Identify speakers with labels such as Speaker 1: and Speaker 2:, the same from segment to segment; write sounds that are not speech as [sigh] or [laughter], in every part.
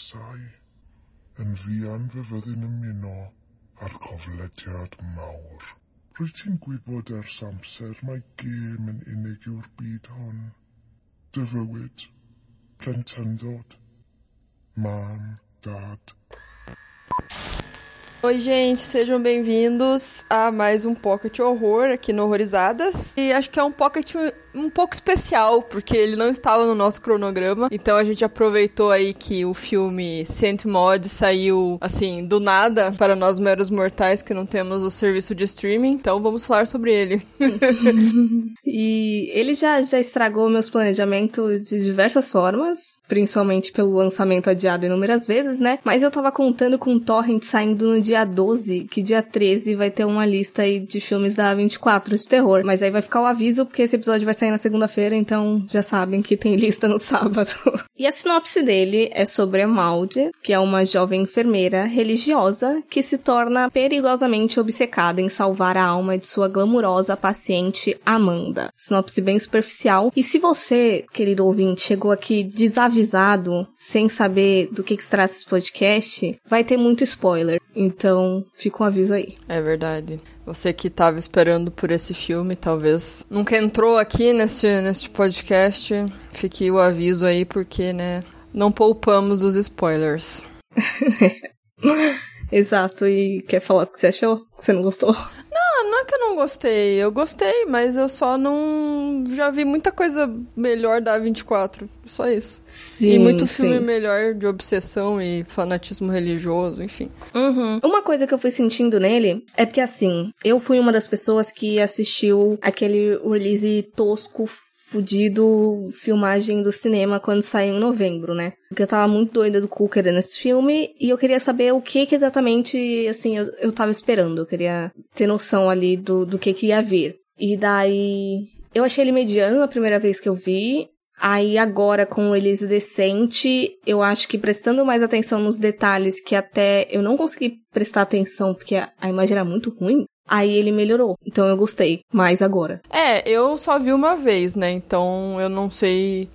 Speaker 1: casáu, yn fuan fy fyddin ymuno ar coflediad mawr. Rwyt ti'n gwybod ers amser mae gêm yn unig yw'r byd hon. Dy fywyd, plentyndod, mam, dad,
Speaker 2: Oi, gente, sejam bem-vindos a mais um Pocket Horror aqui no Horrorizadas. E acho que é um Pocket um pouco especial, porque ele não estava no nosso cronograma. Então a gente aproveitou aí que o filme Saint Mod saiu, assim, do nada para nós meros mortais que não temos o serviço de streaming. Então vamos falar sobre ele. [laughs]
Speaker 3: e ele já, já estragou meus planejamentos de diversas formas, principalmente pelo lançamento adiado inúmeras vezes, né? Mas eu tava contando com o Torrent saindo no dia 12, que dia 13 vai ter uma lista aí de filmes da 24 de terror. Mas aí vai ficar o aviso, porque esse episódio vai sair na segunda-feira, então já sabem que tem [laughs] lista no sábado. e a sinopse dele é sobre a Malde, que é uma jovem enfermeira religiosa que se torna perigosamente obcecada em salvar a alma de sua glamurosa paciente Amanda. Sinopse bem superficial. E se você, querido ouvinte, chegou aqui desavisado, sem saber do que, que se trata esse podcast, vai ter muito spoiler. Então, fica um aviso aí.
Speaker 2: É verdade. Você que estava esperando por esse filme, talvez nunca entrou aqui neste, neste podcast, fique o aviso aí, porque, né, não poupamos os spoilers. [laughs]
Speaker 3: Exato, e quer falar o que você achou? Que você não gostou?
Speaker 2: Que eu não gostei. Eu gostei, mas eu só não. Já vi muita coisa melhor da 24. Só isso.
Speaker 3: Sim.
Speaker 2: E muito filme sim. melhor de obsessão e fanatismo religioso, enfim.
Speaker 3: Uhum. Uma coisa que eu fui sentindo nele é porque, assim, eu fui uma das pessoas que assistiu aquele release tosco fudido filmagem do cinema quando saiu em novembro, né? Porque eu tava muito doida do Cooker nesse filme e eu queria saber o que, que exatamente, assim, eu, eu tava esperando. Eu queria ter noção ali do, do que, que ia vir. E daí. Eu achei ele mediano a primeira vez que eu vi. Aí agora com o Elise decente, eu acho que prestando mais atenção nos detalhes que até eu não consegui prestar atenção porque a, a imagem era muito ruim, Aí ele melhorou. Então eu gostei mais agora.
Speaker 2: É, eu só vi uma vez, né? Então eu não sei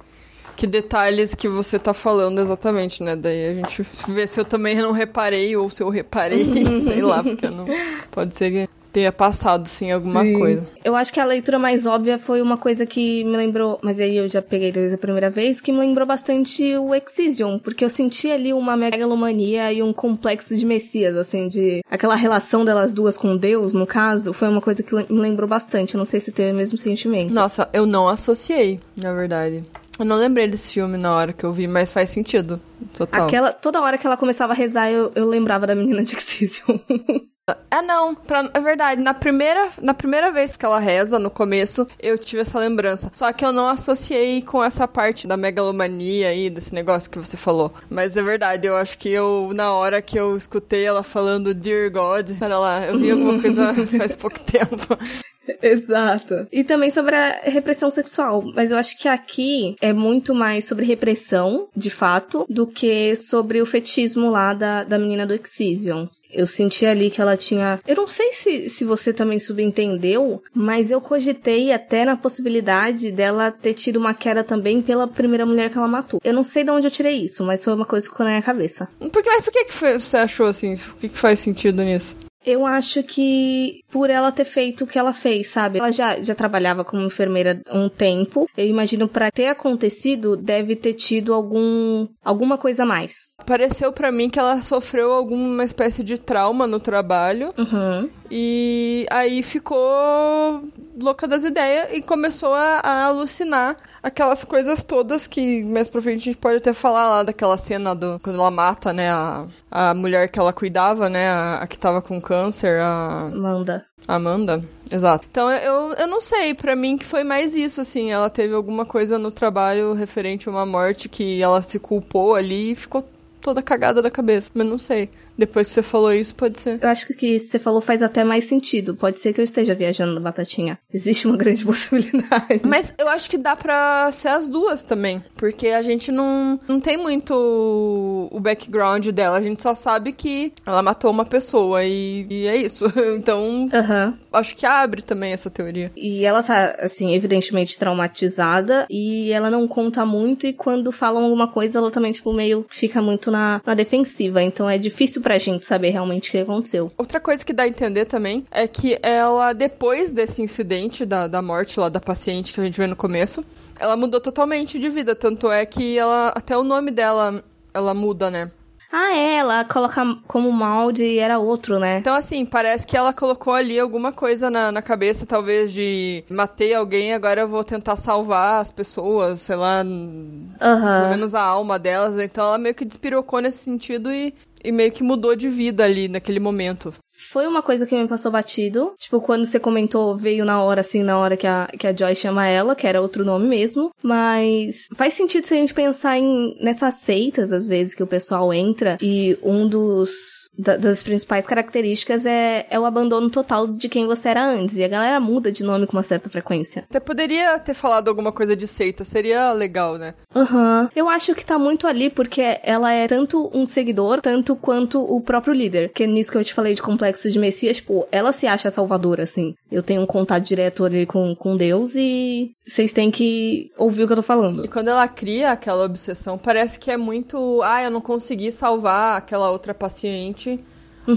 Speaker 2: que detalhes que você tá falando exatamente, né? Daí a gente vê se eu também não reparei ou se eu reparei, [laughs] sei lá, porque não. Pode ser que tenha passado, sim, alguma sim. coisa.
Speaker 3: Eu acho que a leitura mais óbvia foi uma coisa que me lembrou, mas aí eu já peguei desde a primeira vez, que me lembrou bastante o Excision, porque eu senti ali uma megalomania e um complexo de Messias, assim, de aquela relação delas duas com Deus, no caso, foi uma coisa que me lembrou bastante. Eu não sei se teve o mesmo sentimento.
Speaker 2: Nossa, eu não associei, na verdade. Eu não lembrei desse filme na hora que eu vi, mas faz sentido. Total.
Speaker 3: Aquela, toda hora que ela começava a rezar, eu, eu lembrava da menina de Excision. [laughs]
Speaker 2: É não, pra, é verdade. Na primeira, na primeira vez que ela reza, no começo, eu tive essa lembrança. Só que eu não associei com essa parte da megalomania aí, desse negócio que você falou. Mas é verdade, eu acho que eu, na hora que eu escutei ela falando Dear God, pera lá, eu vi alguma coisa [laughs] faz pouco tempo.
Speaker 3: Exato. E também sobre a repressão sexual. Mas eu acho que aqui é muito mais sobre repressão, de fato, do que sobre o fetismo lá da, da menina do Excision. Eu senti ali que ela tinha. Eu não sei se, se você também subentendeu, mas eu cogitei até na possibilidade dela ter tido uma queda também pela primeira mulher que ela matou. Eu não sei de onde eu tirei isso, mas foi uma coisa que ficou na minha cabeça.
Speaker 2: Por que, mas por que, que você achou assim? O que, que faz sentido nisso?
Speaker 3: Eu acho que por ela ter feito o que ela fez, sabe? Ela já, já trabalhava como enfermeira há um tempo. Eu imagino para ter acontecido deve ter tido algum alguma coisa a mais.
Speaker 2: Pareceu para mim que ela sofreu alguma espécie de trauma no trabalho.
Speaker 3: Uhum.
Speaker 2: E aí ficou louca das ideias e começou a, a, alucinar aquelas coisas todas que mais pra frente a gente pode até falar lá daquela cena do quando ela mata, né, a, a mulher que ela cuidava, né, a, a que tava com câncer, a
Speaker 3: Amanda.
Speaker 2: Amanda, exato. Então eu, eu não sei, para mim que foi mais isso, assim, ela teve alguma coisa no trabalho referente a uma morte que ela se culpou ali e ficou toda cagada da cabeça, mas não sei. Depois que você falou isso, pode ser.
Speaker 3: Eu acho que o que você falou faz até mais sentido. Pode ser que eu esteja viajando na batatinha. Existe uma grande [laughs] possibilidade.
Speaker 2: Mas eu acho que dá pra ser as duas também. Porque a gente não, não tem muito o background dela. A gente só sabe que ela matou uma pessoa e, e é isso. [laughs] Então,
Speaker 3: Aham.
Speaker 2: acho que abre também essa teoria.
Speaker 3: E ela tá, assim, evidentemente traumatizada e ela não conta muito e quando falam alguma coisa ela também, tipo, meio fica muito na, na defensiva. Então é difícil pra gente saber realmente o que aconteceu.
Speaker 2: Outra coisa que dá a entender também é que ela, depois desse incidente da, da morte lá da paciente que a gente vê no começo, ela mudou totalmente de vida. Tanto é que ela. Até o nome dela ela muda, né?
Speaker 3: Ah, é, ela coloca como molde e era outro, né?
Speaker 2: Então, assim, parece que ela colocou ali alguma coisa na, na cabeça, talvez de matei alguém, agora eu vou tentar salvar as pessoas, sei lá, pelo menos a alma delas. Então ela meio que despirocou nesse sentido e, e meio que mudou de vida ali naquele momento.
Speaker 3: Foi uma coisa que me passou batido. Tipo, quando você comentou, veio na hora, assim, na hora que a, que a Joy chama ela, que era outro nome mesmo. Mas faz sentido se a gente pensar em nessas seitas, às vezes, que o pessoal entra e um dos. Da- das principais características é, é o abandono total de quem você era antes. E a galera muda de nome com uma certa frequência.
Speaker 2: Até poderia ter falado alguma coisa de seita, seria legal, né?
Speaker 3: Aham. Eu acho que tá muito ali porque ela é tanto um seguidor, tanto quanto o próprio líder. Que é nisso que eu te falei de complexo de Messias, pô, ela se acha salvadora, assim. Eu tenho um contato direto ali com, com Deus e vocês têm que ouvir o que eu tô falando.
Speaker 2: E quando ela cria aquela obsessão, parece que é muito. Ah, eu não consegui salvar aquela outra paciente.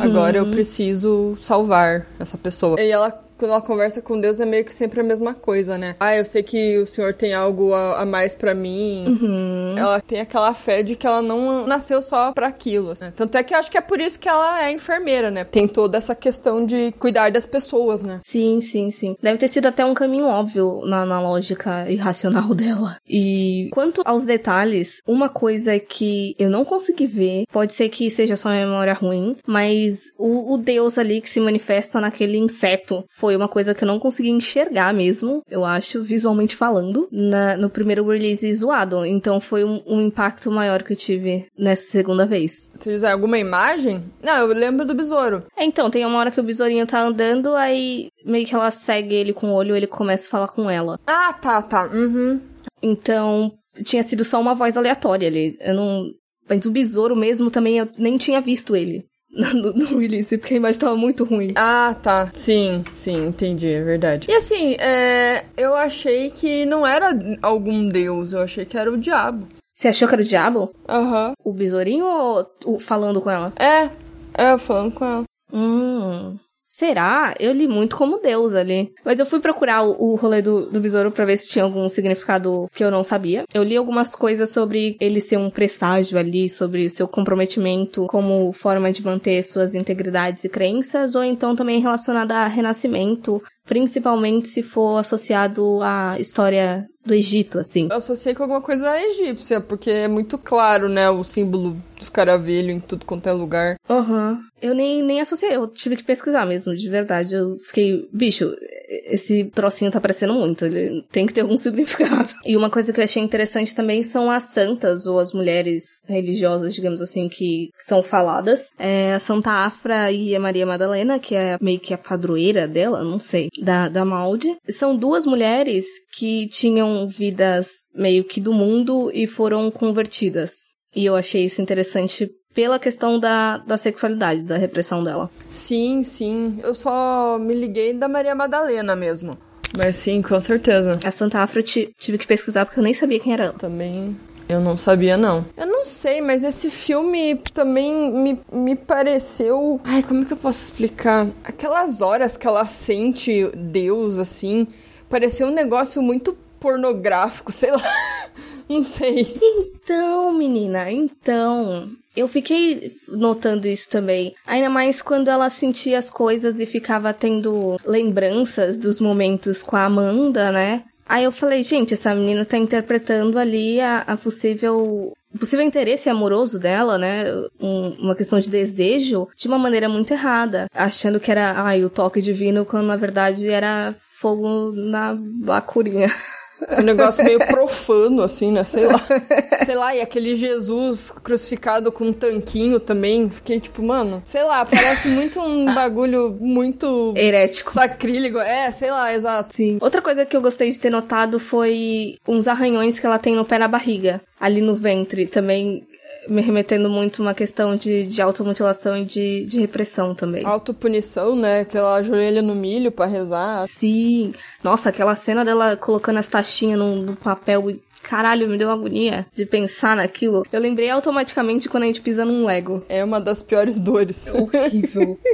Speaker 2: Agora eu preciso salvar essa pessoa. E ela, quando ela conversa com Deus, é meio que sempre a mesma coisa, né? Ah, eu sei que o senhor tem algo a, a mais pra mim.
Speaker 3: Uhum.
Speaker 2: Ela tem aquela fé de que ela não nasceu só pra aquilo, né? Tanto é que eu acho que é por isso que ela é enfermeira, né? Tem toda essa questão de cuidar das pessoas, né?
Speaker 3: Sim, sim, sim. Deve ter sido até um caminho óbvio na, na lógica irracional [laughs] dela. E quanto aos detalhes, uma coisa que eu não consegui ver, pode ser que seja só memória ruim, mas o, o deus ali que se manifesta naquele inseto foi uma coisa que eu não consegui enxergar mesmo, eu acho, visualmente falando, na- no primeiro release zoado. Então foi um, um impacto maior que eu tive nessa segunda vez.
Speaker 2: Você diz alguma imagem? Não, eu lembro do besouro.
Speaker 3: É, então, tem uma hora que o besourinho tá andando, aí meio que ela segue ele com o olho, ele começa a falar com ela.
Speaker 2: Ah, tá, tá. Uhum.
Speaker 3: Então, tinha sido só uma voz aleatória ali. Eu não. Mas o besouro mesmo também eu nem tinha visto ele [laughs] no, no release, porque a imagem tava muito ruim.
Speaker 2: Ah, tá. Sim, sim, entendi, é verdade. E assim, é, eu achei que não era algum deus, eu achei que era o diabo.
Speaker 3: Você achou que era o diabo?
Speaker 2: Aham.
Speaker 3: O besourinho ou o falando com ela?
Speaker 2: É, é, eu falando com ela.
Speaker 3: Hum. Será? Eu li muito como Deus ali. Mas eu fui procurar o, o rolê do, do besouro pra ver se tinha algum significado que eu não sabia. Eu li algumas coisas sobre ele ser um presságio ali, sobre seu comprometimento como forma de manter suas integridades e crenças, ou então também relacionada a renascimento, principalmente se for associado à história do Egito, assim.
Speaker 2: Eu associei com alguma coisa egípcia, porque é muito claro, né, o símbolo dos caravelhos em tudo quanto é lugar.
Speaker 3: Aham. Eu nem, nem associei, eu tive que pesquisar mesmo, de verdade. Eu fiquei, bicho, esse trocinho tá parecendo muito, ele tem que ter algum [laughs] significado. E uma coisa que eu achei interessante também são as santas, ou as mulheres religiosas, digamos assim, que são faladas. É a Santa Afra e a Maria Madalena, que é meio que a padroeira dela, não sei, da, da Malde. São duas mulheres que tinham vidas meio que do mundo e foram convertidas. E eu achei isso interessante pela questão da, da sexualidade, da repressão dela.
Speaker 2: Sim, sim. Eu só me liguei da Maria Madalena mesmo. Mas sim, com certeza.
Speaker 3: A Santa Afro tive que pesquisar porque eu nem sabia quem era ela.
Speaker 2: Também eu não sabia, não. Eu não sei, mas esse filme também me, me pareceu. Ai, como que eu posso explicar? Aquelas horas que ela sente Deus, assim, pareceu um negócio muito pornográfico, sei lá. [laughs] Não sei.
Speaker 3: Então, menina, então. Eu fiquei notando isso também. Ainda mais quando ela sentia as coisas e ficava tendo lembranças dos momentos com a Amanda, né? Aí eu falei, gente, essa menina tá interpretando ali a, a possível. possível interesse amoroso dela, né? Um- uma questão de desejo, de uma maneira muito errada. Achando que era, ai, o toque divino, quando na verdade era fogo na bacurinha. [laughs]
Speaker 2: Um negócio meio profano, assim, né? Sei lá. sei lá, e aquele Jesus crucificado com um tanquinho também. Fiquei tipo, mano, sei lá, parece muito um [laughs] bagulho muito.
Speaker 3: Herético.
Speaker 2: Sacrílego. É, sei lá, exato.
Speaker 3: Sim. Outra coisa que eu gostei de ter notado foi uns arranhões que ela tem no pé na barriga, ali no ventre. Também me remetendo muito uma questão de, de automutilação e de, de repressão também.
Speaker 2: Autopunição, né? Que ela ajoelha no milho para rezar.
Speaker 3: Sim. Nossa, aquela cena dela colocando as taxinhas no, no papel Caralho, me deu uma agonia de pensar naquilo. Eu lembrei automaticamente de quando a gente pisa num Lego.
Speaker 2: É uma das piores dores.
Speaker 3: É horrível. [laughs]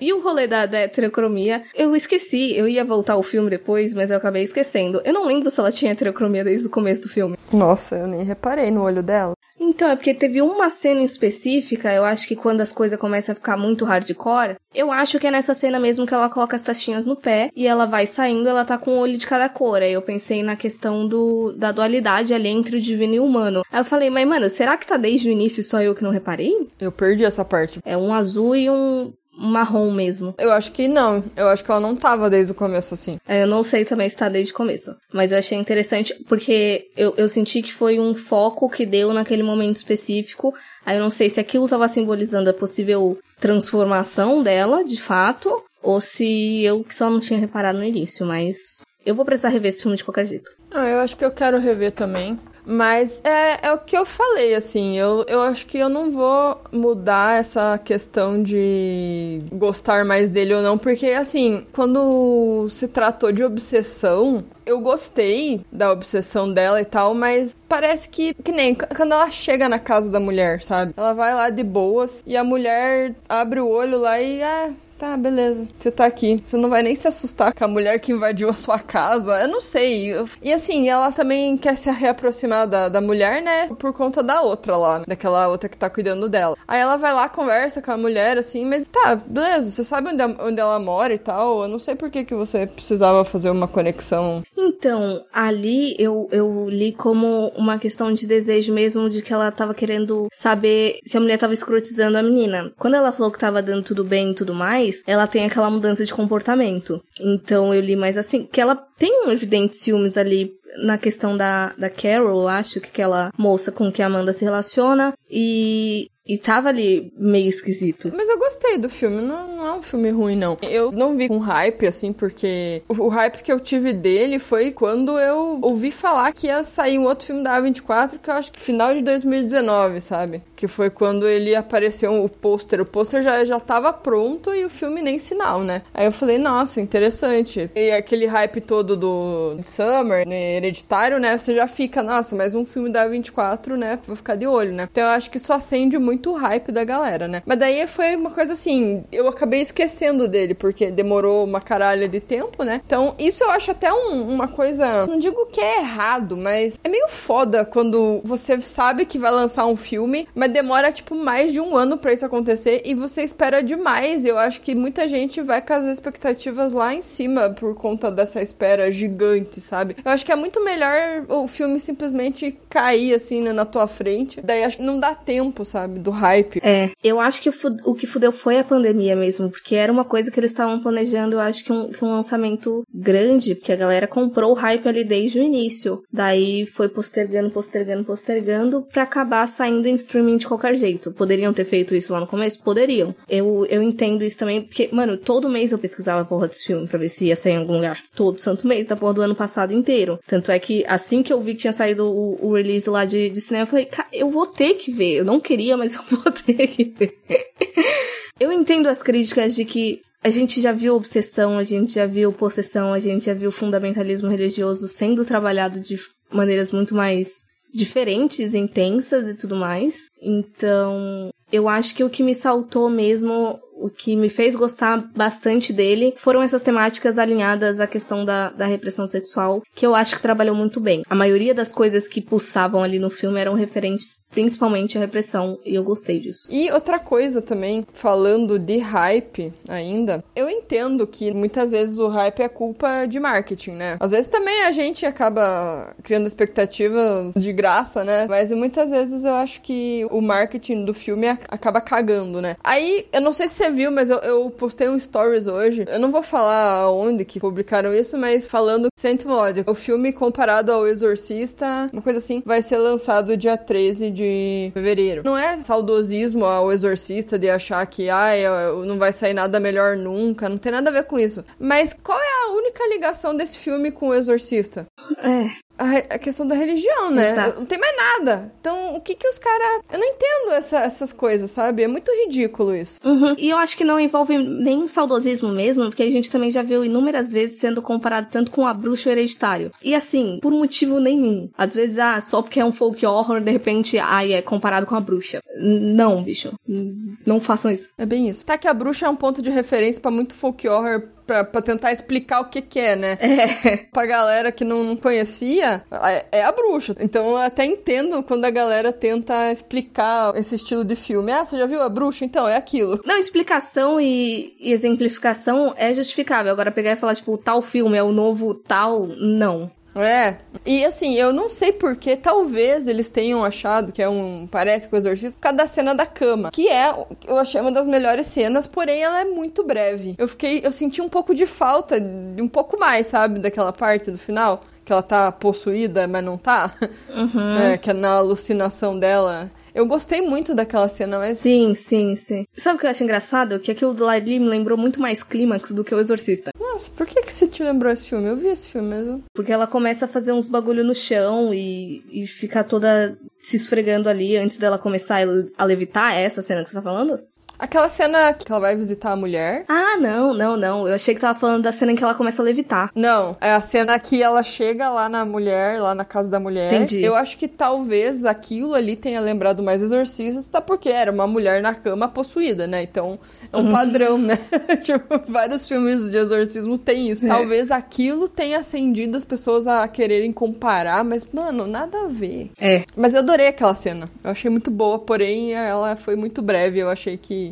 Speaker 3: E o rolê da, da heterocromia, eu esqueci, eu ia voltar ao filme depois, mas eu acabei esquecendo. Eu não lembro se ela tinha heterocromia desde o começo do filme.
Speaker 2: Nossa, eu nem reparei no olho dela.
Speaker 3: Então, é porque teve uma cena específica, eu acho que quando as coisas começam a ficar muito hardcore, eu acho que é nessa cena mesmo que ela coloca as taxinhas no pé e ela vai saindo, ela tá com o olho de cada cor. Aí eu pensei na questão do, da dualidade ali entre o divino e o humano. Aí eu falei, mas mano, será que tá desde o início só eu que não reparei?
Speaker 2: Eu perdi essa parte.
Speaker 3: É um azul e um marrom mesmo.
Speaker 2: Eu acho que não. Eu acho que ela não tava desde o começo assim.
Speaker 3: É, eu não sei também se tá desde o começo. Mas eu achei interessante porque eu, eu senti que foi um foco que deu naquele momento específico. Aí eu não sei se aquilo tava simbolizando a possível transformação dela, de fato, ou se eu só não tinha reparado no início, mas eu vou precisar rever esse filme de qualquer jeito.
Speaker 2: Ah, eu acho que eu quero rever também. Mas é, é o que eu falei, assim, eu, eu acho que eu não vou mudar essa questão de gostar mais dele ou não, porque, assim, quando se tratou de obsessão, eu gostei da obsessão dela e tal, mas parece que, que nem quando ela chega na casa da mulher, sabe? Ela vai lá de boas e a mulher abre o olho lá e, ah, Tá, beleza. Você tá aqui. Você não vai nem se assustar com a mulher que invadiu a sua casa. Eu não sei. E assim, ela também quer se reaproximar da, da mulher, né? Por conta da outra lá, daquela outra que tá cuidando dela. Aí ela vai lá, conversa com a mulher, assim, mas tá, beleza. Você sabe onde, onde ela mora e tal. Eu não sei por que, que você precisava fazer uma conexão.
Speaker 3: Então, ali eu, eu li como uma questão de desejo mesmo, de que ela tava querendo saber se a mulher tava escrotizando a menina. Quando ela falou que tava dando tudo bem e tudo mais, ela tem aquela mudança de comportamento. Então eu li mais assim, que ela tem um evidente ciúmes ali na questão da, da Carol, acho que aquela moça com que a Amanda se relaciona. E e tava ali meio esquisito.
Speaker 2: Mas eu gostei do filme, não, não, é um filme ruim, não. Eu não vi com hype, assim, porque o, o, hype que eu tive dele foi quando eu ouvi falar que ia sair um outro filme da A24, que eu acho que final de 2019, sabe? Que foi quando ele apareceu o pôster. O pôster já, já tava pronto e o filme nem sinal, né? Aí eu falei, nossa, interessante. E aquele hype todo do Summer, né, hereditário, né? Você já fica, nossa, mais um filme da A24, né? Vou ficar de olho, né? Então eu acho que isso acende muito muito hype da galera, né? Mas daí foi uma coisa assim, eu acabei esquecendo dele, porque demorou uma caralha de tempo, né? Então, isso eu acho até um, uma coisa. Não digo que é errado, mas é meio foda quando você sabe que vai lançar um filme, mas demora, tipo, mais de um ano para isso acontecer e você espera demais. Eu acho que muita gente vai com as expectativas lá em cima por conta dessa espera gigante, sabe? Eu acho que é muito melhor o filme simplesmente cair assim né, na tua frente. Daí acho que não dá tempo, sabe? Do hype.
Speaker 3: É, eu acho que o que fudeu foi a pandemia mesmo, porque era uma coisa que eles estavam planejando, eu acho que um, que um lançamento grande, porque a galera comprou o hype ali desde o início. Daí foi postergando, postergando, postergando, pra acabar saindo em streaming de qualquer jeito. Poderiam ter feito isso lá no começo? Poderiam. Eu, eu entendo isso também, porque, mano, todo mês eu pesquisava a porra desse filme pra ver se ia sair em algum lugar. Todo santo mês, da porra do ano passado inteiro. Tanto é que assim que eu vi que tinha saído o, o release lá de, de cinema, eu falei, cara, eu vou ter que ver. Eu não queria, mas eu vou ter que ver. Eu entendo as críticas de que a gente já viu obsessão, a gente já viu possessão, a gente já viu fundamentalismo religioso sendo trabalhado de maneiras muito mais diferentes, intensas e tudo mais. Então, eu acho que o que me saltou mesmo o que me fez gostar bastante dele foram essas temáticas alinhadas à questão da, da repressão sexual, que eu acho que trabalhou muito bem. A maioria das coisas que pulsavam ali no filme eram referentes principalmente a repressão, e eu gostei disso.
Speaker 2: E outra coisa também, falando de hype ainda, eu entendo que muitas vezes o hype é culpa de marketing, né? Às vezes também a gente acaba criando expectativas de graça, né? Mas muitas vezes eu acho que o marketing do filme acaba cagando, né? Aí, eu não sei se você viu, mas eu, eu postei um stories hoje. Eu não vou falar onde que publicaram isso, mas falando Saint Maud, o filme comparado ao Exorcista, uma coisa assim, vai ser lançado dia 13 de fevereiro. Não é saudosismo ao Exorcista de achar que, ai, não vai sair nada melhor nunca, não tem nada a ver com isso. Mas qual é única ligação desse filme com o Exorcista?
Speaker 3: É
Speaker 2: a, a, questão da religião, né?
Speaker 3: Exato.
Speaker 2: Não tem mais nada. Então, o que que os caras. Eu não entendo essa, essas coisas, sabe? É muito ridículo isso.
Speaker 3: Uhum. E eu acho que não envolve nem saudosismo mesmo, porque a gente também já viu inúmeras vezes sendo comparado tanto com a bruxa hereditário. E assim, por motivo nenhum. Às vezes, ah, só porque é um folk horror, de repente, ai, é comparado com a bruxa. Não, bicho. Não façam isso.
Speaker 2: É bem isso. Tá que a bruxa é um ponto de referência para muito folk horror pra, pra tentar explicar o que que é, né?
Speaker 3: É. [laughs]
Speaker 2: Pra galera que não, não conhecia, é, é, a bruxa. Então eu até entendo quando a galera tenta explicar esse estilo de filme. Ah, você já viu a bruxa? Então, é aquilo.
Speaker 3: Não, explicação e, e exemplificação é justificável. Agora pegar e falar, tipo, tal filme é o novo tal, não.
Speaker 2: É. E assim, eu não sei porque, talvez eles tenham achado que é um. Parece com o exorcista, por causa da cena da cama. Que é, eu achei uma das melhores cenas, porém ela é muito breve. Eu fiquei. Eu senti um pouco de falta, de um pouco mais, sabe, daquela parte do final. Que ela tá possuída, mas não tá.
Speaker 3: Uhum. [laughs]
Speaker 2: É, que é na alucinação dela. Eu gostei muito daquela cena, mas.
Speaker 3: Sim, sim, sim. Sabe o que eu acho engraçado? Que aquilo do Lady me lembrou muito mais clímax do que o Exorcista.
Speaker 2: Nossa, por que, que você te lembrou esse filme? Eu vi esse filme mesmo.
Speaker 3: Porque ela começa a fazer uns bagulho no chão e, e fica toda se esfregando ali antes dela começar a levitar. É essa cena que você tá falando?
Speaker 2: Aquela cena que ela vai visitar a mulher.
Speaker 3: Ah, não, não, não. Eu achei que tava falando da cena em que ela começa a levitar.
Speaker 2: Não, é a cena que ela chega lá na mulher, lá na casa da mulher.
Speaker 3: Entendi.
Speaker 2: Eu acho que talvez aquilo ali tenha lembrado mais exorcistas, porque era uma mulher na cama possuída, né? Então é um uhum. padrão, né? [laughs] tipo, vários filmes de exorcismo tem isso. É. Talvez aquilo tenha acendido as pessoas a quererem comparar, mas, mano, nada a ver.
Speaker 3: É.
Speaker 2: Mas eu adorei aquela cena. Eu achei muito boa, porém ela foi muito breve. Eu achei que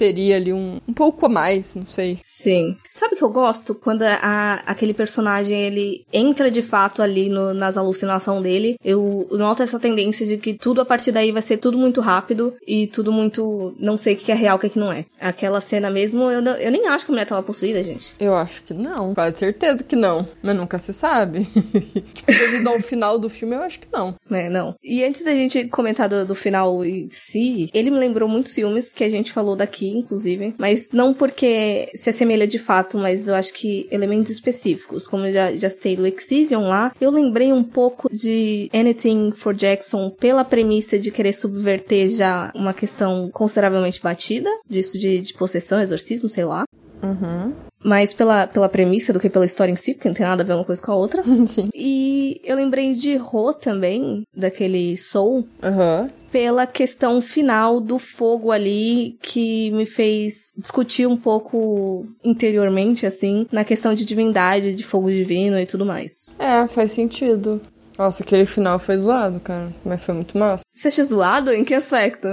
Speaker 2: teria ali um, um pouco a mais, não sei.
Speaker 3: Sim. Sabe o que eu gosto? Quando a, aquele personagem ele entra de fato ali no, nas alucinações dele, eu noto essa tendência de que tudo a partir daí vai ser tudo muito rápido e tudo muito. Não sei o que é real, o que, é que não é. Aquela cena mesmo, eu, eu nem acho que a mulher tava possuída, gente.
Speaker 2: Eu acho que não. Quase certeza que não. Mas nunca se sabe. [laughs] Devido ao final do filme, eu acho que não.
Speaker 3: É, não. E antes da gente comentar do, do final em si, ele me lembrou muitos filmes que a gente falou daqui, inclusive, mas não porque se assemelha de fato, mas eu acho que elementos específicos, como eu já, já citei do Excision lá, eu lembrei um pouco de Anything for Jackson pela premissa de querer subverter já uma questão consideravelmente batida, disso de, de possessão, exorcismo, sei lá.
Speaker 2: Uhum
Speaker 3: mais pela, pela premissa do que pela história em si, porque não tem nada a ver uma coisa com a outra. [laughs] E eu lembrei de Ro também, daquele Soul.
Speaker 2: Aham. Uhum
Speaker 3: pela questão final do fogo ali que me fez discutir um pouco interiormente, assim, na questão de divindade, de fogo divino e tudo mais.
Speaker 2: É, faz sentido. Nossa, aquele final foi zoado, cara. Mas foi muito massa.
Speaker 3: Você acha zoado? Em que aspecto?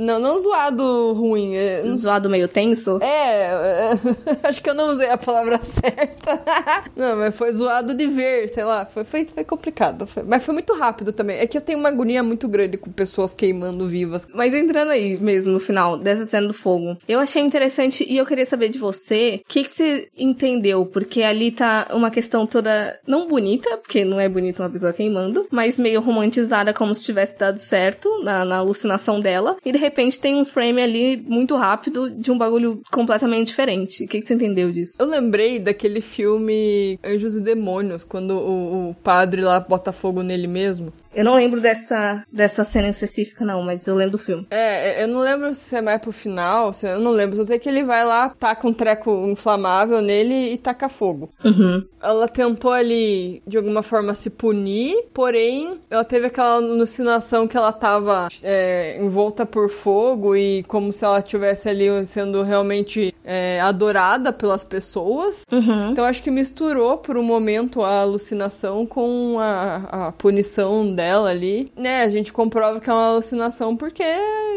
Speaker 2: Não, não zoado ruim. É...
Speaker 3: Zoado meio tenso?
Speaker 2: É, é, [laughs] acho que eu não usei a palavra [laughs] certa. não, mas foi zoado de ver, sei lá. Foi, foi, foi complicado. Foi, mas foi muito rápido também. É que eu tenho uma agonia muito grande com pessoas queimando vivas.
Speaker 3: Mas entrando aí mesmo no final dessa cena do fogo, eu achei interessante e eu queria saber de você o que, que você entendeu, porque ali tá uma questão toda não bonita, porque não é bonita uma pessoa queimando, mas meio romantizada como se tivesse dado certo na, na alucinação dela. E de repente tem um frame ali muito rápido de um bagulho completamente diferente. O que, que você entendeu disso?
Speaker 2: Eu lembrei daquele filme Anjos e Demônios, quando o, o padre lá bota fogo nele mesmo.
Speaker 3: Eu não lembro dessa, dessa cena específica, não, mas eu lembro do filme.
Speaker 2: É, eu não lembro se é mais pro final, se eu não lembro. Só sei que ele vai lá, taca um treco inflamável nele e taca fogo.
Speaker 3: Uhum.
Speaker 2: Ela tentou ali, de alguma forma, se punir, porém, ela teve aquela alucinação que ela tava é, envolta por fogo e como se ela estivesse ali sendo realmente é, adorada pelas pessoas.
Speaker 3: Uhum.
Speaker 2: Então acho que misturou por um momento a alucinação com a, a punição dela ali, né? A gente comprova que é uma alucinação porque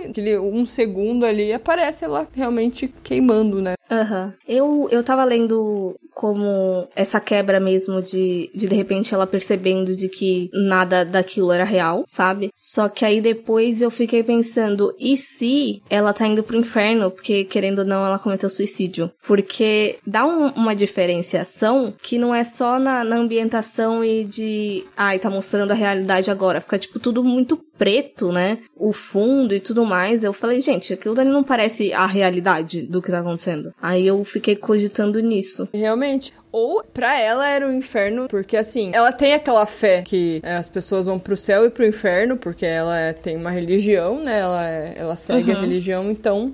Speaker 2: aquele um segundo ali aparece ela realmente queimando, né?
Speaker 3: Uhum. Eu, eu tava lendo como essa quebra mesmo de, de de repente ela percebendo de que nada daquilo era real, sabe? Só que aí depois eu fiquei pensando, e se ela tá indo pro inferno, porque querendo ou não ela cometeu suicídio? Porque dá um, uma diferenciação que não é só na, na ambientação e de, ai, tá mostrando a realidade agora, fica tipo tudo muito preto, né? O fundo e tudo mais. Eu falei, gente, aquilo dali não parece a realidade do que tá acontecendo. Aí eu fiquei cogitando nisso.
Speaker 2: Realmente. Ou para ela era o inferno, porque assim, ela tem aquela fé que é, as pessoas vão pro céu e pro inferno, porque ela é, tem uma religião, né? Ela, é, ela segue uhum. a religião, então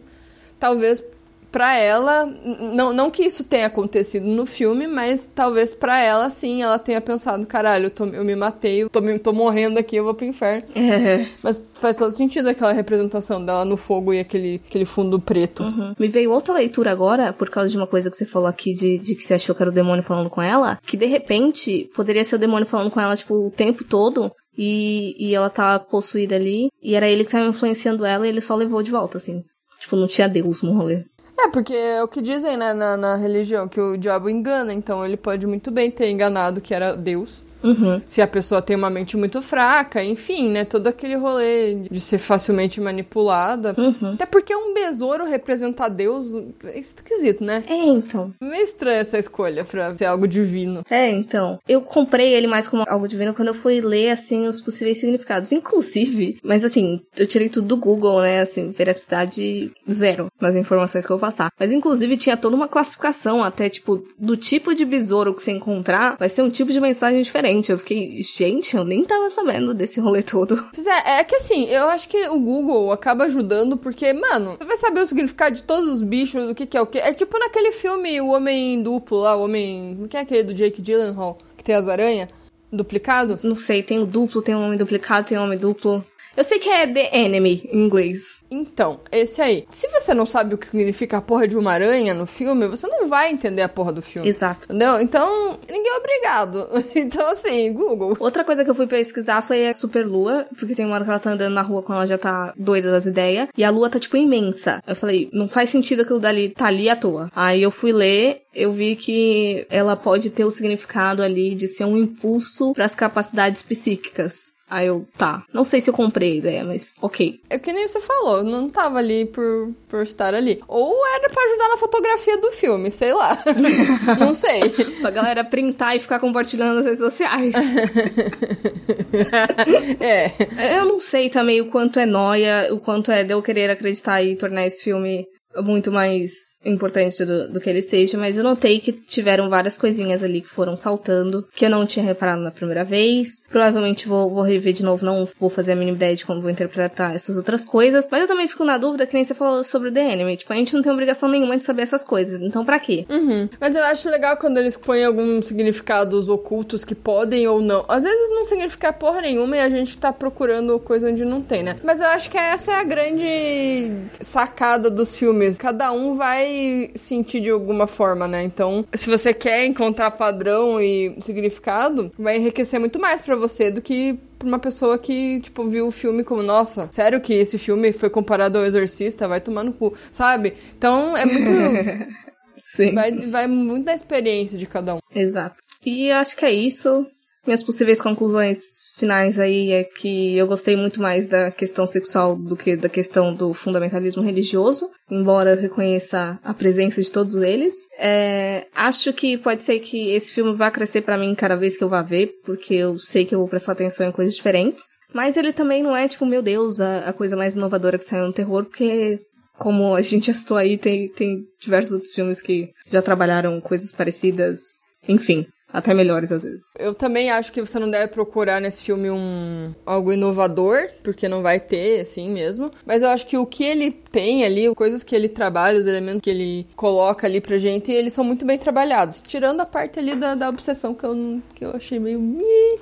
Speaker 2: talvez para ela, não, não que isso tenha acontecido no filme, mas talvez para ela, sim, ela tenha pensado, caralho, eu, tô, eu me matei, eu tô, tô morrendo aqui, eu vou pro inferno. [laughs] É. Mas faz todo sentido aquela representação dela no fogo e aquele, aquele fundo preto.
Speaker 3: Uhum. Me veio outra leitura agora, por causa de uma coisa que você falou aqui, de, de que você achou que era o demônio falando com ela, que de repente poderia ser o demônio falando com ela, tipo, o tempo todo, e, e ela tá possuída ali, e era ele que tava influenciando ela e ele só levou de volta, assim. Tipo, não tinha Deus no rolê.
Speaker 2: É, porque é o que dizem, né, na, na religião, que o diabo engana, então ele pode muito bem ter enganado que era Deus Uhum. Se a pessoa tem uma mente muito fraca, enfim, né? Todo aquele rolê de ser facilmente manipulada. Uhum. Até porque um besouro representar Deus é esquisito, né?
Speaker 3: É, então.
Speaker 2: Meio estranha essa escolha pra ser algo divino.
Speaker 3: É, então. Eu comprei ele mais como algo divino quando eu fui ler, assim, os possíveis significados. Inclusive, mas assim, eu tirei tudo do Google, né? Assim, veracidade zero nas informações que eu vou passar. Mas inclusive tinha toda uma classificação até, tipo, do tipo de besouro que você encontrar, vai ser um tipo de mensagem diferente diferente. Eu fiquei, gente, eu nem tava sabendo desse rolê todo. [laughs]
Speaker 2: Pois é, é que assim, eu acho que o Google acaba ajudando porque, mano, você vai saber o significado de todos os bichos, o que, que é o que. É tipo naquele filme O Homem Duplo lá, o Homem. O que é aquele do Jake Gyllenhaal, que tem as aranhas? Duplicado?
Speaker 3: Não sei, tem o duplo, tem o homem duplicado, tem o homem duplo. Eu sei que é The Enemy em inglês.
Speaker 2: Então, esse aí. Se você não sabe o que significa a porra de uma aranha no filme, você não vai entender a porra do filme.
Speaker 3: Exato.
Speaker 2: Entendeu? Então, ninguém é obrigado. [laughs] Então, assim, Google.
Speaker 3: Outra coisa que eu fui pesquisar foi a superlua, porque tem uma hora que ela tá andando na rua quando ela já tá doida das ideias, e a lua tá, tipo, imensa. Eu falei, não faz sentido aquilo dali tá ali à toa. Aí eu fui ler, eu vi que ela pode ter o significado ali de ser um impulso para as capacidades psíquicas. Aí eu, tá. Não sei se eu comprei a ideia, mas ok.
Speaker 2: É que nem você falou, não tava ali por, por estar ali. Ou era para ajudar na fotografia do filme, sei lá. [laughs] não sei. [laughs]
Speaker 3: pra galera printar e ficar compartilhando nas redes sociais. [laughs]
Speaker 2: é.
Speaker 3: Eu não sei também o quanto é noia, o quanto é de eu querer acreditar e tornar esse filme muito mais importante do, do, que ele seja, mas eu notei que tiveram várias coisinhas ali que foram saltando, que eu não tinha reparado na primeira vez. Provavelmente vou, vou rever de novo, não vou fazer a mínima ideia de como vou interpretar essas outras coisas, mas eu também fico na dúvida, que nem você falou sobre o The Anime. Tipo, a gente não tem obrigação nenhuma de saber essas coisas, então pra quê?
Speaker 2: Uhum. Mas eu acho legal quando eles põem alguns significados ocultos que podem ou não. Às vezes não significa porra nenhuma e a gente tá procurando coisa onde não tem, né? Mas eu acho que essa é a grande sacada dos filmes cada um vai sentir de alguma forma, né? Então, se você quer encontrar padrão e significado, vai enriquecer muito mais para você do que pra uma pessoa que, tipo, viu o filme como, nossa, sério que esse filme foi comparado ao Exorcista? Vai tomar no cu, sabe? Então, é muito. [laughs]
Speaker 3: Sim.
Speaker 2: Vai, vai muito da experiência de cada um.
Speaker 3: Exato. E acho que é isso. Minhas possíveis conclusões finais aí é que eu gostei muito mais da questão sexual do que da questão do fundamentalismo religioso, embora eu reconheça a presença de todos eles. É, acho que pode ser que esse filme vá crescer para mim cada vez que eu vá ver, porque eu sei que eu vou prestar atenção em coisas diferentes. Mas ele também não é, tipo, meu Deus, a, a coisa mais inovadora que saiu no terror, porque como a gente já citou aí, tem, tem diversos outros filmes que já trabalharam coisas parecidas. Enfim, até melhores às vezes.
Speaker 2: Eu também acho que você não deve procurar nesse filme um algo inovador, porque não vai ter, assim mesmo. Mas eu acho que o que ele tem ali, coisas que ele trabalha, os elementos que ele coloca ali pra gente, eles são muito bem trabalhados. Tirando a parte ali da, da obsessão que eu, que eu achei meio.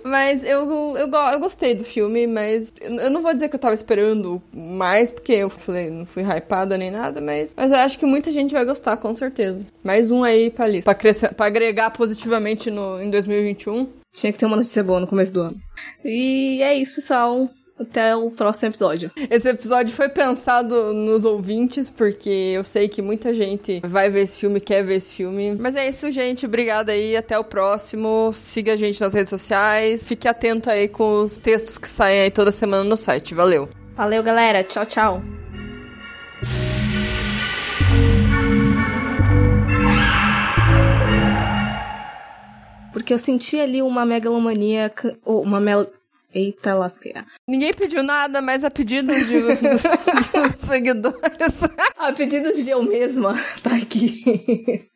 Speaker 2: Mas eu, eu, eu, eu gostei do filme, mas eu não vou dizer que eu tava esperando mais, porque eu falei, não fui hypada nem nada, mas, mas eu acho que muita gente vai gostar, com certeza. Mais um aí pra lista. Pra, crescer, pra agregar positivamente no, em 2021.
Speaker 3: Tinha que ter uma notícia boa no começo do ano. E é isso, pessoal. Até o próximo episódio.
Speaker 2: Esse episódio foi pensado nos ouvintes, porque eu sei que muita gente vai ver esse filme, quer ver esse filme. Mas é isso, gente. Obrigada aí. Até o próximo. Siga a gente nas redes sociais. Fique atento aí com os textos que saem aí toda semana no site. Valeu.
Speaker 3: Valeu, galera. Tchau, tchau. Porque eu senti ali uma megalomania, ou uma mel... Eita lasqueira.
Speaker 2: Ninguém pediu nada, mas a pedido de, [laughs] dos, seguidores.
Speaker 3: a pedido de eu mesma, tá aqui.